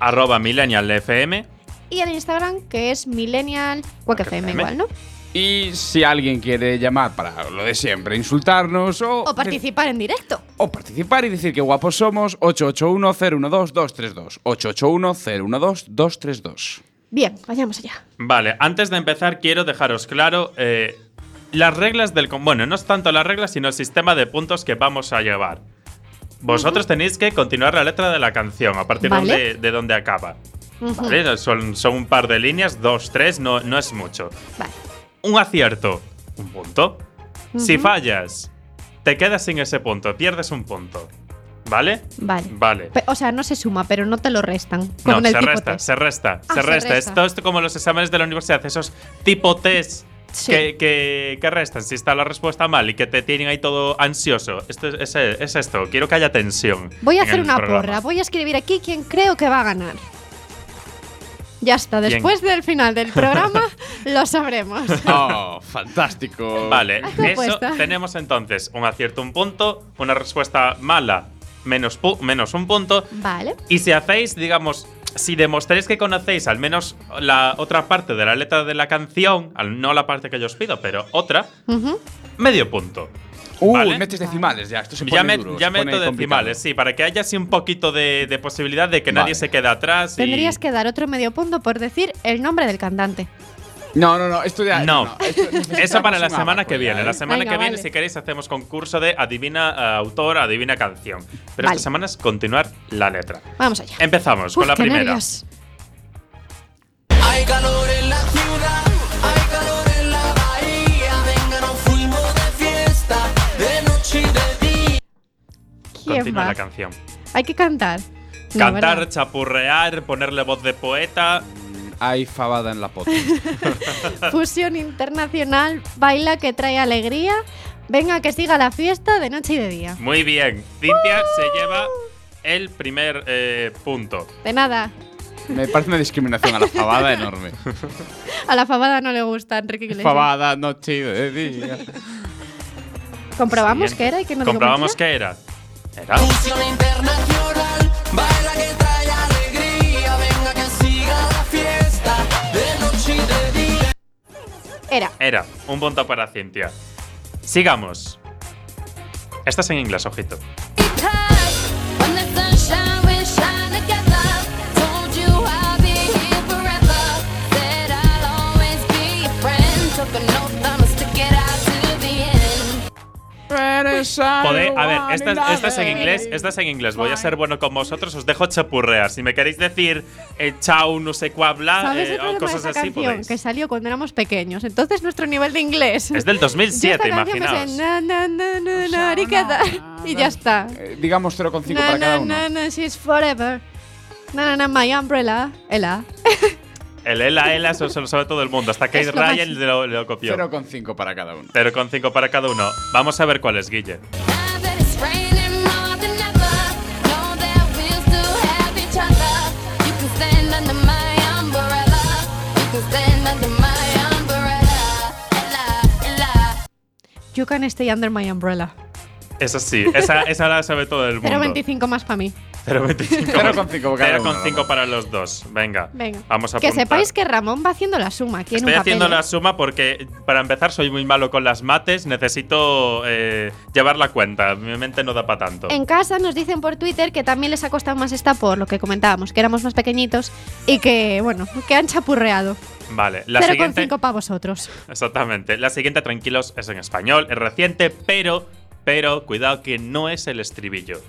Arroba Millennial FM. y el Instagram, que es Millennial FM, FM. igual, ¿no? Y si alguien quiere llamar para lo de siempre, insultarnos o, O participar en directo. o participar y decir que guapos somos, 881-012-232. 881-012-232. Bien, vayamos allá. Vale, antes de empezar quiero dejaros claro eh, las reglas del... Bueno, no es tanto las reglas, sino el sistema de puntos que vamos a llevar. Vosotros tenéis que continuar la letra de la canción a partir Vale. de, de donde acaba. Son, son un par de líneas, dos, tres, no, no es mucho. Vale. Un acierto, un punto. Si fallas, te quedas sin ese punto, pierdes un punto. ¿Vale? Vale. Vale. O sea, no se suma, pero no te lo restan. No, Con el se tipo resta, test. se resta, Ah, se se resta. resta. Esto es como los exámenes de la universidad, esos tipo test Sí. que, que- que restan si está la respuesta mal y que te tienen ahí todo ansioso. Esto es, es- es esto, quiero que haya tensión. Voy a hacer una programa. porra. Voy a escribir aquí quién creo que va a ganar. Ya está, después del final del programa lo sabremos. Oh, fantástico. Vale, eso tenemos entonces un acierto, un punto, una respuesta mala, menos, menos un punto. Vale. Y si hacéis, digamos, si demostréis que conocéis al menos la otra parte de la letra de la canción, al- no la parte que yo os pido, pero otra, medio punto. Uh, Vale. metes decimales ya. Esto se pone Ya, me- duro, ya se pone meto decimales, sí, para que haya así un poquito de, de posibilidad de que Vale. nadie se quede atrás. y- Tendrías que dar otro medio punto por decir el nombre del cantante. No, no, no. Esto ya. No. esto Eso para la semana que ya, viene. ¿eh? La semana Venga, que viene, vale. si queréis, hacemos concurso de adivina eh, autor, adivina canción. Pero Vale. esta semana es continuar la letra. Vamos allá. Empezamos Uf, con la qué primera. nervios. Hay calor en la ciudad, hay calor en la bahía. Venga, nos fuimos de fiesta, de noche y de día. ¿Quién Continúa la canción. Hay que cantar. No, Cantar, chapurrear, ponerle voz de poeta. Hay fabada en la pota. Fusión internacional, baila que trae alegría. Venga, que siga la fiesta de noche y de día. Muy bien. Cintia se lleva el primer eh, punto. De nada. Me parece una discriminación a la fabada enorme. A la fabada no le gusta Enrique Iglesias. fabada, noche y de día. Comprobamos Siguiente. que era y que no Comprobamos que era. Era. Era. Era. Un punto para Cintia. Sigamos. Esta es en inglés, ojito. Pode- a ver, esta, es- esta es en inglés, esta es en inglés. Voy a ser bueno con vosotros, os dejo chapurrear. Si me queréis decir eh, chao, no sé cuá, bla, ¿Sabes eh, o problema de cosas esa así, podéis. Que salió cuando éramos pequeños. Entonces nuestro nivel de inglés. Es del Yo 2007, esta canción imaginaos. ariqueta, y ya está. Eh, digamos 0,5 Na, para cada uno. na, na, she's forever. Na, na, na, my umbrella. Ela. El Ela Ela eso se lo sabe todo el mundo. Hasta Kate Ryan lo, lo copió. 0,5 para cada uno. 0,5 para cada uno. Vamos a ver cuál es, Guille. You can stay under my umbrella. Esa sí, esa, esa la sabe todo el mundo. 0,25 más para mí. 0,25. 0,5 cada uno, 0,5 vamos. para los dos. Venga. Venga. Vamos a Que apuntar. sepáis que Ramón va haciendo la suma aquí en Estoy un haciendo ¿eh? la suma porque, para empezar, soy muy malo con las mates. Necesito eh, llevar la cuenta. Mi mente no da para tanto. En casa nos dicen por Twitter que también les ha costado más esta por lo que comentábamos, que éramos más pequeñitos y que, bueno, que han chapurreado. Vale, la 0,5 siguiente. para vosotros. Exactamente. La siguiente, tranquilos, es en español, es reciente, pero, pero, cuidado que no es el estribillo.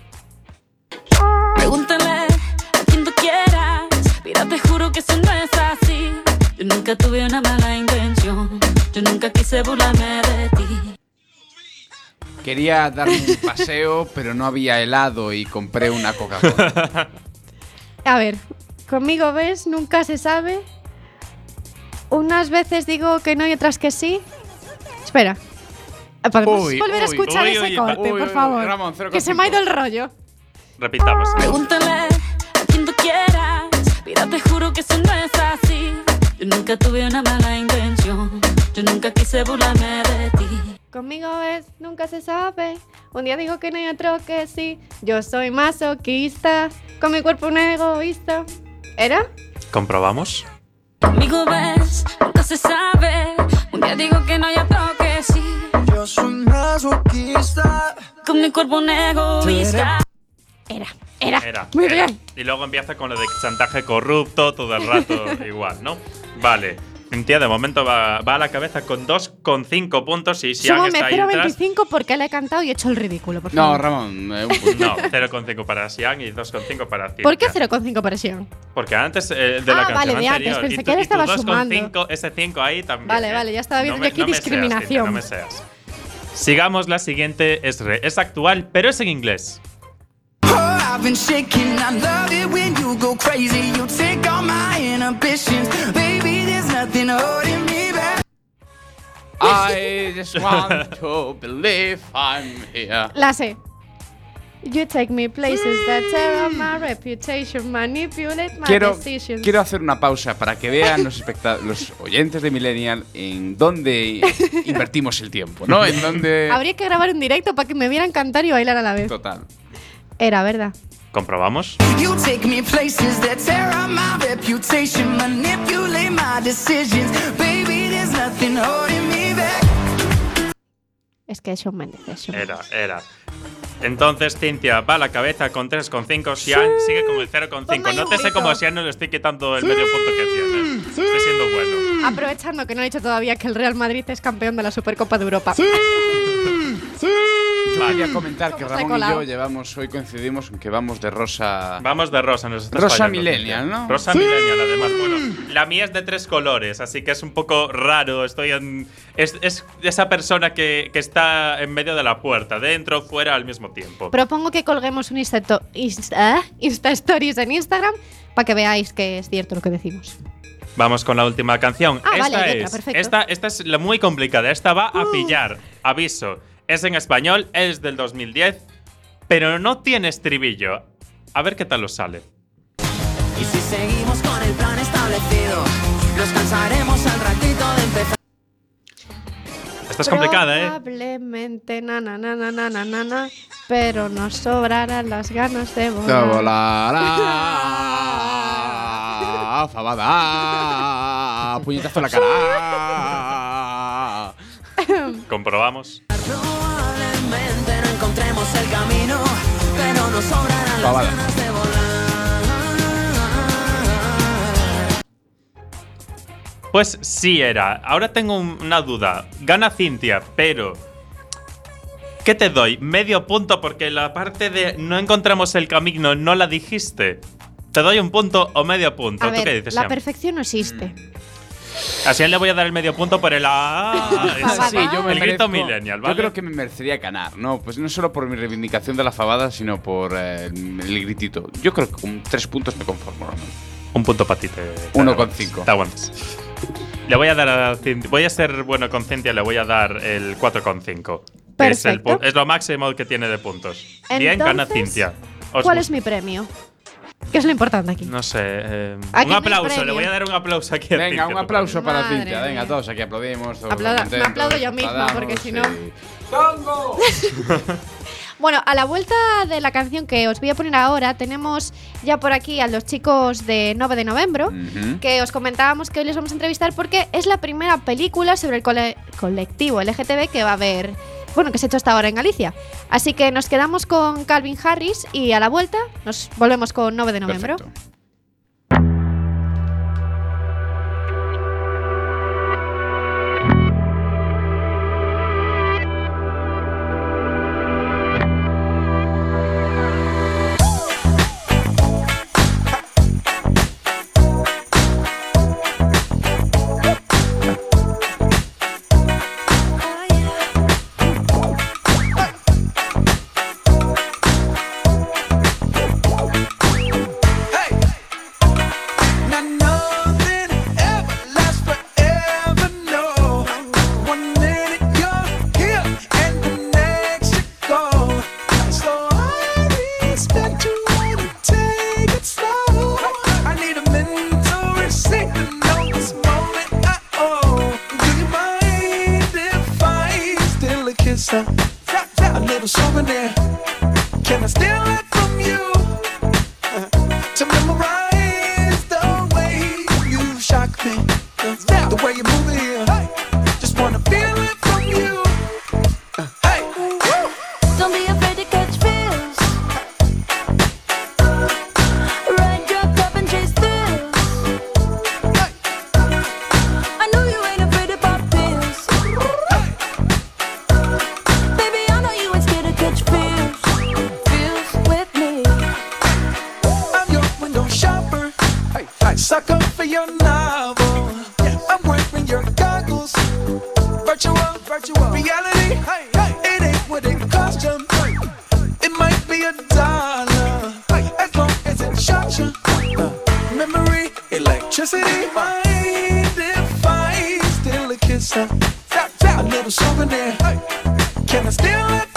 Pregúntale a quien tú quieras. Mira, te juro que eso no es así. Yo nunca tuve una mala intención. Yo nunca quise burlarme de ti. Quería darme un paseo, pero no había helado y compré una Coca-Cola. A ver, conmigo ves, nunca se sabe. Unas veces digo que no y otras que sí. Espera. ¿Podemos Uy, volver a uy, escuchar uy, ese uy, corte, uy, por uy, favor? Ramón, que se me ha 0,5. ido el rollo. Repitamos. Pregúntale a quien tú quieras. Mira, te juro que eso no es así. Yo nunca tuve una mala intención. Yo nunca quise burlarme de ti. Conmigo ves, nunca se sabe. Un día digo que no y otro que sí. Yo soy masoquista, con mi cuerpo un egoísta. ¿Era? ¿Comprobamos? Conmigo ves, nunca se sabe. Un día digo que no, y otro que sí. Yo soy masoquista. Con mi cuerpo un egoísta. Era, era. Era. Muy era. bien. Y luego empieza con lo de chantaje corrupto todo el rato igual, ¿no? Vale. Cintia de momento va, va a la cabeza con 2,5 puntos y Sian Súmame está ahí detrás. 0,25 porque le he cantado y he hecho el ridículo, por favor. No, Ramón, eh, un punto. No, 0,5 para Sian y 2,5 para Cintia. ¿Por qué 0,5 presión? Porque antes eh, de la Ah, canción vale, de anterior. antes, pensé y que él y tu estaba 2,5, sumando. ese 5 ahí también. Vale, ¿eh? vale, ya estaba viendo No que aquí no me seas, Cintia, discriminación. no me seas. Sigamos, la siguiente es, re- es actual, pero es en inglés. I've been shaking. I love it when you go crazy. You take all my inhibitions. Baby, there's nothing holding me back. I just want to believe I'm here. La sé. You take me places that tear up my reputation, manipulate my Quiero, decisions. quiero hacer una pausa para que vean los, especta- los oyentes de Millennial en dónde invertimos el tiempo, ¿no? En dónde. Habría que grabar un directo para que me vieran cantar y bailar a la vez. Total. Era, ¿verdad? ¿Comprobamos? You take me places that tear up my reputation, manipulate my decisions. Baby, there's nothing holding me back. Es que es Shawn Mendes, Era, era. Entonces Cintia va a la cabeza con 3,5. Sian sigue con el 0,5. Toma ahí No un te sé cómo a Sian no le estoy quitando el medio punto que tiene. Estoy siendo bueno. Aprovechando que no he dicho todavía que el Real Madrid es campeón de la Supercopa de Europa. Yo Vale. quería comentar que ¿Cómo se ha Ramón y yo llevamos, hoy coincidimos en que vamos de rosa. Vamos de rosa, nos Rosa fallando, millennial, Cintia. ¿no? Rosa millennial, además. Bueno, la mía es de tres colores, así que es un poco raro. Estoy en. Es, es esa persona que, que está en medio de la puerta, dentro, fuera al mismo tiempo. Propongo que colguemos un Insta, Insta- ¿eh? Insta Stories en Instagram para que veáis que es cierto lo que decimos. Vamos con la última canción. Ah, esta vale, es. perfecto. Uh. Esta, esta es la muy complicada. Esta va a pillar. Aviso. Es en español, es del 2010, pero no tiene estribillo. A ver qué tal os sale. Y si seguimos con el plan establecido, nos cansaremos al ratito de empezar. Esta es complicada, ¿eh? Probablemente, na, na, na, na, na, na, na, pero nos sobrarán las ganas de volar. De volar. Fabada. Puñetazo en la cara. Comprobamos. Encontremos el camino, pero nos sobrarán las Pavada. ganas de volar. Pues sí era. Ahora tengo un- una duda. Gana Cintia, pero. ¿Qué te doy? Medio punto porque la parte de no encontramos el camino no la dijiste. ¿Te doy un punto o medio punto? A ¿Tú qué dices, la Sam? perfección no existe. Así le voy a dar el medio punto por el ah. Sí, yo me el grito millennial, ¿vale? Yo creo que me merecería ganar, ¿no? Pues no solo por mi reivindicación de la fabada, sino por eh, el gritito. Yo creo que con tres puntos me conformo, Ramón. Un punto para ti. Uno con cinco. Te aguantas. Le voy a dar a Cintia- Voy a ser bueno con Cintia, le voy a dar el 4,5. que Es, el es lo máximo que tiene de puntos. Bien, gana Cintia. Os ¿Cuál gusta. es mi premio? ¿Qué es lo importante aquí? No sé. eh, Aquí un aplauso, le voy a dar un aplauso aquí a Venga, un aplauso para Madre Cintia. Venga, todos aquí aplaudimos. Todos Aplauda- me aplaudo yo misma, porque si sí. no- Bueno, a la vuelta de la canción que os voy a poner ahora, tenemos ya por aquí a los chicos de 9 de noviembre, que os comentábamos que hoy les vamos a entrevistar porque es la primera película sobre el cole- colectivo LGTB que va a haber, bueno, que se ha hecho hasta ahora en Galicia. Así que nos quedamos con Calvin Harris y a la vuelta nos volvemos con 9 de noviembre. Electricity. Mind if I steal a kiss? Uh, a little souvenir. Can I steal it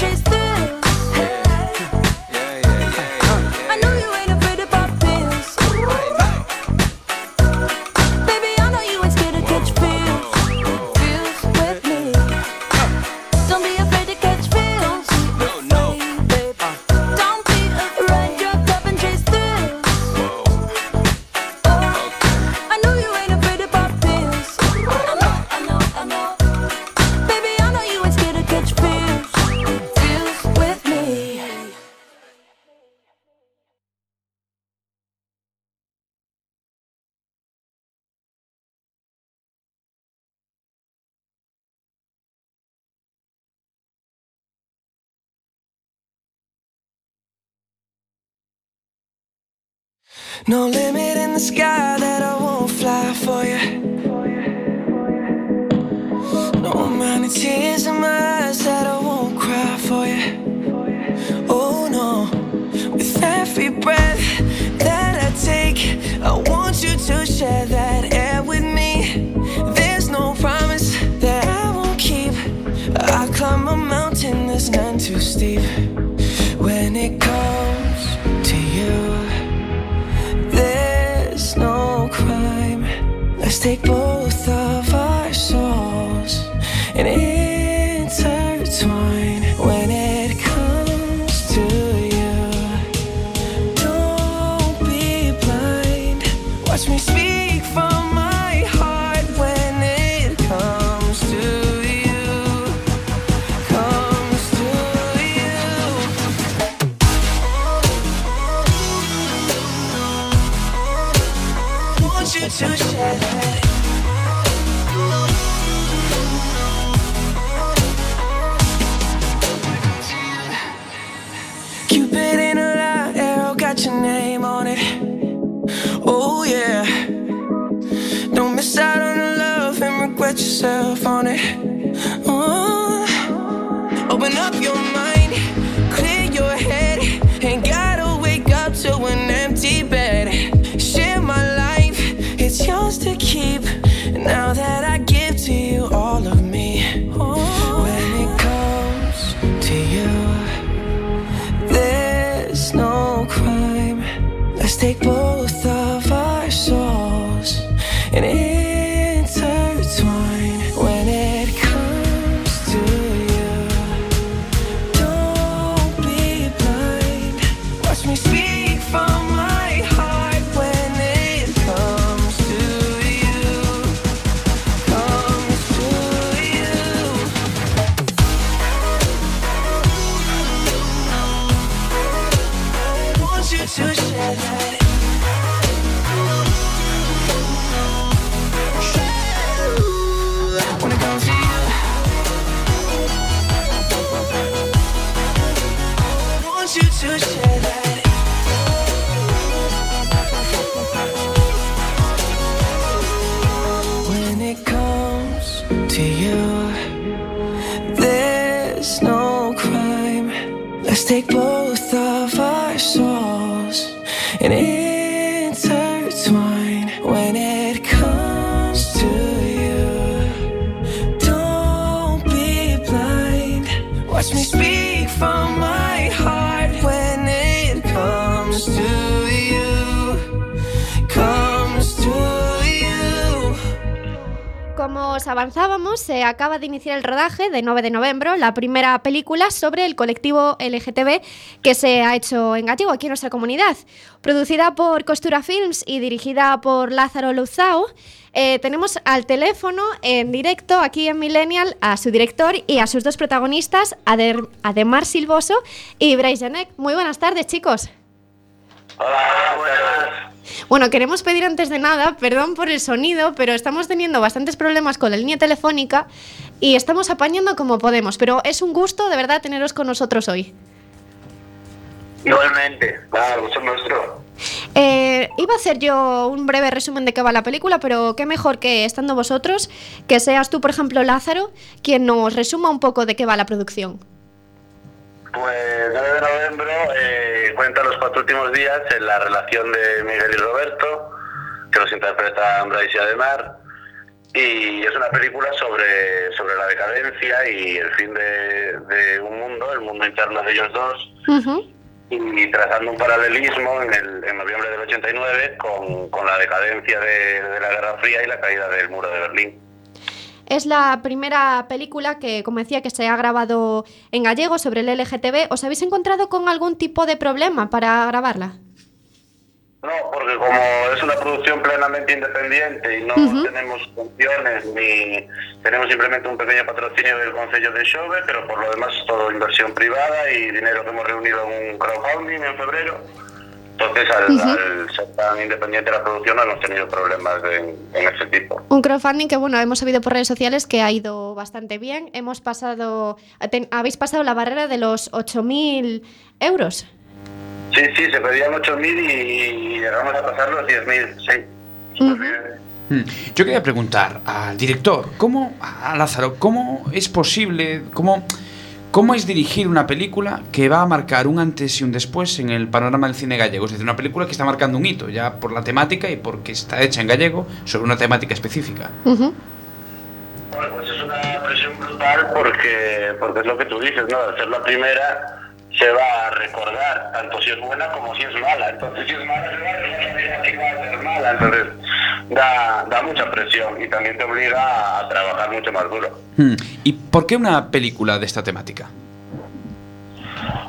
chase the No limit in the sky that I won't fly for you. No amount of tears in my eyes that I won't cry for you. Oh no, with every breath that I take, I want you to share that air with me. There's no promise that I won't keep. I climb a mountain that's none too steep. Take both of our souls and yourself on it. Acaba de iniciar el rodaje de 9 de noviembre, la primera película sobre el colectivo LGTB que se ha hecho en gallego aquí en nuestra comunidad. Producida por Costura Films y dirigida por Lázaro Luzao, eh, tenemos al teléfono en directo aquí en Millennial a su director y a sus dos protagonistas, Ademar Silvoso y Bryce Janek. Muy buenas tardes, chicos. Bueno, queremos pedir antes de nada perdón por el sonido, pero estamos teniendo bastantes problemas con la línea telefónica y estamos apañando como podemos. Pero es un gusto de verdad teneros con nosotros hoy. Igualmente, el gusto es nuestro. Eh, iba a hacer yo un breve resumen de qué va la película, pero qué mejor que estando vosotros, que seas tú, por ejemplo, Lázaro, quien nos resuma un poco de qué va la producción. Pues 9 de noviembre eh, cuenta los cuatro últimos días en la relación de Miguel y Roberto, que los interpretan Bryce y Ademar. Y es una película sobre, sobre la decadencia y el fin de, de un mundo, el mundo interno de ellos dos, y trazando un paralelismo en, el, en noviembre del 89 con, con la decadencia de, de la Guerra Fría y la caída del muro de Berlín. Es la primera película que, como decía, que se ha grabado en gallego sobre el LGTB. ¿Os habéis encontrado con algún tipo de problema para grabarla? No, porque como es una producción plenamente independiente y no tenemos funciones ni tenemos simplemente un pequeño patrocinio del Consejo de Xove, pero por lo demás es todo inversión privada y dinero que hemos reunido en un crowdfunding en febrero. Entonces, al, ser tan independiente la producción, no hemos tenido problemas en, en ese tipo. Un crowdfunding que, bueno, hemos sabido por redes sociales que ha ido bastante bien. Hemos pasado, ten- habéis pasado la barrera de los 8.000 euros. Sí, sí, se pedían 8.000 y llegamos a pasar los 10.000, sí. Mm. Yo quería preguntar al director, ¿cómo, a Lázaro, cómo es posible, cómo, cómo es dirigir una película que va a marcar un antes y un después en el panorama del cine gallego? Es decir, una película que está marcando un hito, ya por la temática y porque está hecha en gallego sobre una temática específica. Bueno, pues es una presión brutal porque, porque es lo que tú dices, ¿no? Al ser la primera se va a recordar, tanto si es buena como si es mala. Entonces, si es mala, se va a recordar que va a ser mala. Entonces, da, da mucha presión y también te obliga a trabajar mucho más duro. Mm. ¿Y por qué una película de esta temática?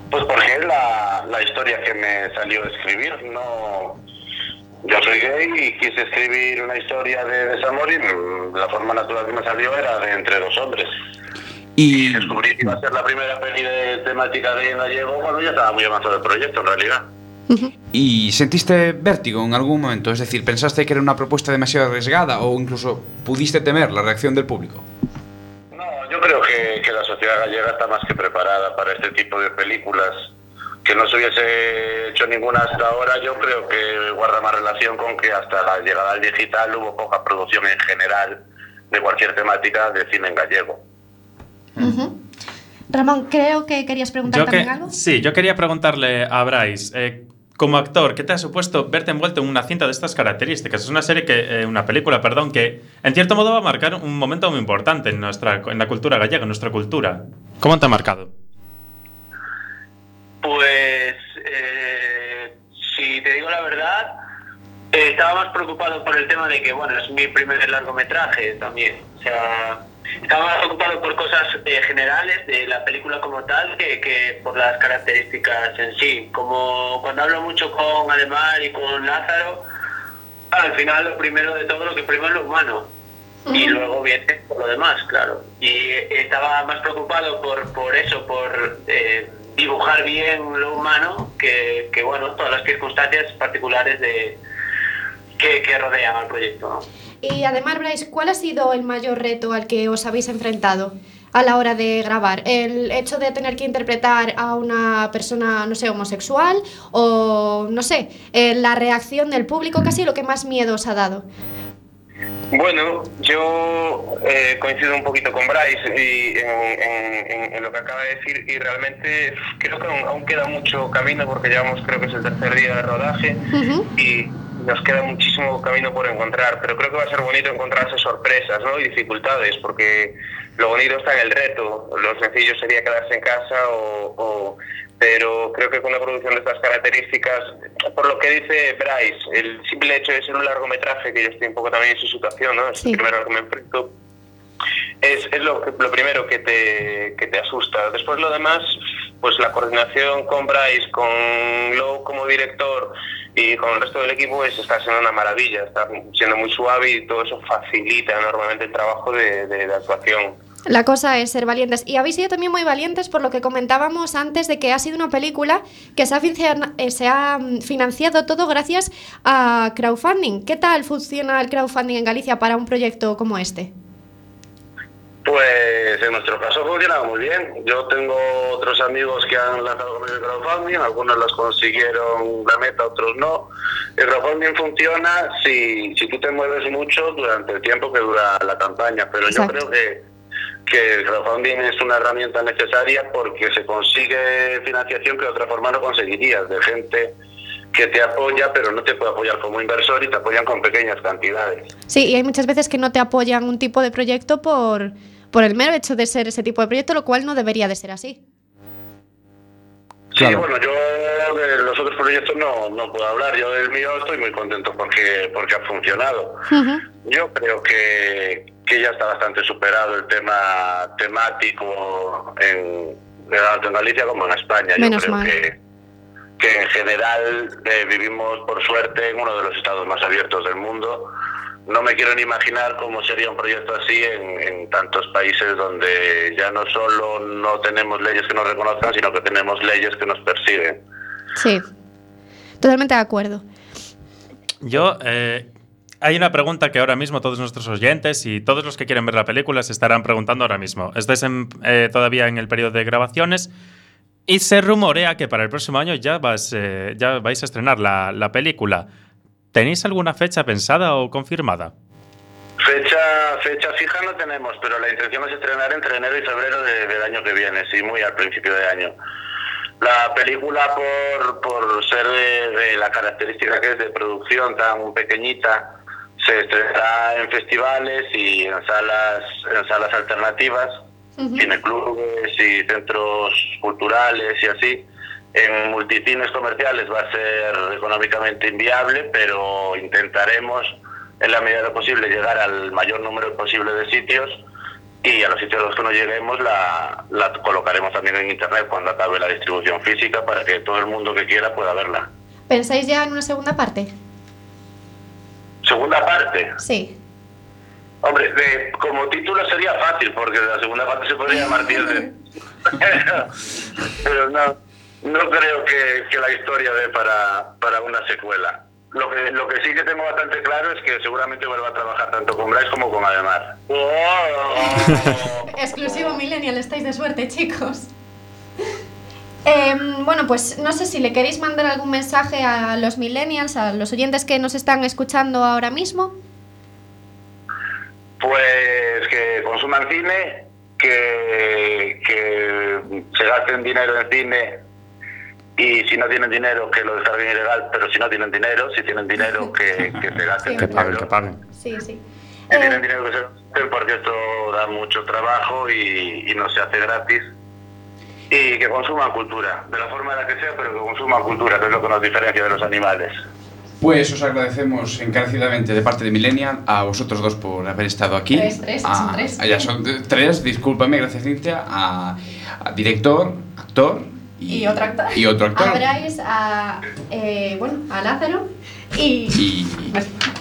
Pues porque es la, la historia que me salió de escribir. No, yo soy gay y quise escribir una historia de desamor y la forma natural que me salió era de entre dos hombres. Y descubrí que iba a ser la primera peli de temática de gallego cuando ya estaba muy avanzado el proyecto en realidad. ¿Y sentiste vértigo en algún momento? Es decir, ¿pensaste que era una propuesta demasiado arriesgada o incluso pudiste temer la reacción del público? Yo creo que, que la sociedad gallega está más que preparada para este tipo de películas. Que no se hubiese hecho ninguna hasta ahora, yo creo que guarda más relación con que hasta la llegada al digital hubo poca producción en general de cualquier temática de cine en gallego. Ramón, creo que querías preguntar Yo también que- algo. sí, yo quería preguntarle a Bryce, eh, como actor, ¿qué te ha supuesto verte envuelto en una cinta de estas características? Es una serie que, eh, una película, perdón, que en cierto modo va a marcar un momento muy importante en nuestra, en la cultura gallega, en nuestra cultura. ¿Cómo te ha marcado? Pues, eh, si te digo la verdad, eh, estaba más preocupado por el tema de que, bueno, es mi primer largometraje también. O sea, estaba más preocupado por cosas eh, generales de la película como tal que, que por las características en sí. Como cuando hablo mucho con Ademar y con Lázaro, al final lo primero de todo, lo que primero es lo humano. Y luego viene por lo demás, claro. Y estaba más preocupado por, por eso, por eh, dibujar bien lo humano, que, que, bueno, todas las circunstancias particulares de que, que rodean al proyecto. ¿no? Y además, Bryce, ¿cuál ha sido el mayor reto al que os habéis enfrentado a la hora de grabar? ¿El hecho de tener que interpretar a una persona, no sé, homosexual? ¿O, no sé, eh, la reacción del público? Casi lo que más miedo os ha dado. Bueno, yo eh, coincido un poquito con Bryce y en, en- en- en lo que acaba de decir y realmente creo que aún, aún queda mucho camino porque llevamos creo que es el tercer día de rodaje y nos queda muchísimo camino por encontrar, pero creo que va a ser bonito encontrarse sorpresas ¿no? y dificultades porque lo bonito está en el reto, lo sencillo sería quedarse en casa o, o- pero creo que con una producción de estas características, por lo que dice Bryce, el simple hecho de ser un largometraje, que yo estoy un poco también en su situación, ¿no? es el primero que me enfrento, es, es lo, lo primero que te, que te asusta. Después lo demás, pues la coordinación con Bryce, con Lowe como director y con el resto del equipo pues, está siendo una maravilla, está siendo muy suave y todo eso facilita enormemente el trabajo de, actuación. La cosa es ser valientes. Y habéis sido también muy valientes por lo que comentábamos antes de que ha sido una película que se ha, eh, se ha mm, financiado todo gracias a crowdfunding. ¿Qué tal funciona el crowdfunding en Galicia para un proyecto como este? Pues en nuestro caso funcionaba muy bien. Yo tengo otros amigos que han lanzado con el crowdfunding, algunos los consiguieron la meta, otros no. El crowdfunding funciona si, si tú te mueves mucho durante el tiempo que dura la campaña, pero Exacto. yo creo que, que el crowdfunding es una herramienta necesaria porque se consigue financiación que de otra forma no conseguirías, de gente que te apoya pero no te puede apoyar como inversor y te apoyan con pequeñas cantidades. Sí, y hay muchas veces que no te apoyan un tipo de proyecto por, por el mero hecho de ser ese tipo de proyecto, lo cual no debería de ser así. Sí, bueno, yo de los otros proyectos no, no puedo hablar. Yo del mío estoy muy contento porque, porque ha funcionado. Yo creo que, que ya está bastante superado el tema temático en, tanto en Galicia como en España. Menos Yo creo mal. que, que en general eh, vivimos por suerte en uno de los estados más abiertos del mundo. No me quiero ni imaginar cómo sería un proyecto así en, en tantos países donde ya no solo no tenemos leyes que nos reconozcan, sino que tenemos leyes que nos persiguen. Sí, totalmente de acuerdo. Yo, eh, hay una pregunta que ahora mismo todos nuestros oyentes y todos los que quieren ver la película se estarán preguntando ahora mismo. Estáis en- eh, todavía en el periodo de grabaciones. Y se rumorea que para el próximo año ya, vas, eh, ya vais a estrenar la, la película. ¿Tenéis alguna fecha pensada o confirmada? Fecha, fecha fija no tenemos, pero la intención es estrenar entre enero y febrero de- del año que viene, sí, muy al principio de año. La película, por, por ser de, de la característica que es de producción tan pequeñita, se estrenará en festivales y en salas, en salas alternativas, cineclubes y centros culturales y así. En multicines comerciales va a ser económicamente inviable, pero intentaremos en la medida de lo posible llegar al mayor número posible de sitios y a los sitios a los que no lleguemos la, la colocaremos también en internet cuando acabe la distribución física para que todo el mundo que quiera pueda verla. ¿Pensáis ya en una segunda parte? Segunda parte. Sí. Hombre, de- como título sería fácil porque la segunda parte se podría llamar. Pero no, no creo que, que la historia dé para, para una secuela. Lo que, lo que sí que tengo bastante claro es que seguramente vuelva a trabajar tanto con Bryce como con Ademar. Exclusivo Millennial, estáis de suerte, chicos. Em, bueno, pues no sé si le queréis mandar algún mensaje a los millennials, a los oyentes que nos están escuchando ahora mismo. Pues que consuman cine, que, que se gasten dinero en cine y si no tienen dinero que lo descarguen ilegal, pero si no tienen dinero, si tienen dinero que, que se gasten Que el paguen, que paguen. Sí, sí. que tienen dinero que se gasten porque esto da mucho trabajo y, y no se hace gratis. Y que consuman cultura, de la forma en la que sea, pero que consuman cultura, que es lo que nos diferencia de los animales. Pues os agradecemos encarecidamente de parte de Millennial a vosotros dos por haber estado aquí. Tres, tres, A- son tres. ya son eh, tres, discúlpame, gracias Cintia. A, a director, actor y, Y otro actor. Y otro actor. A Bryce, a, eh, bueno, a Lázaro y... Y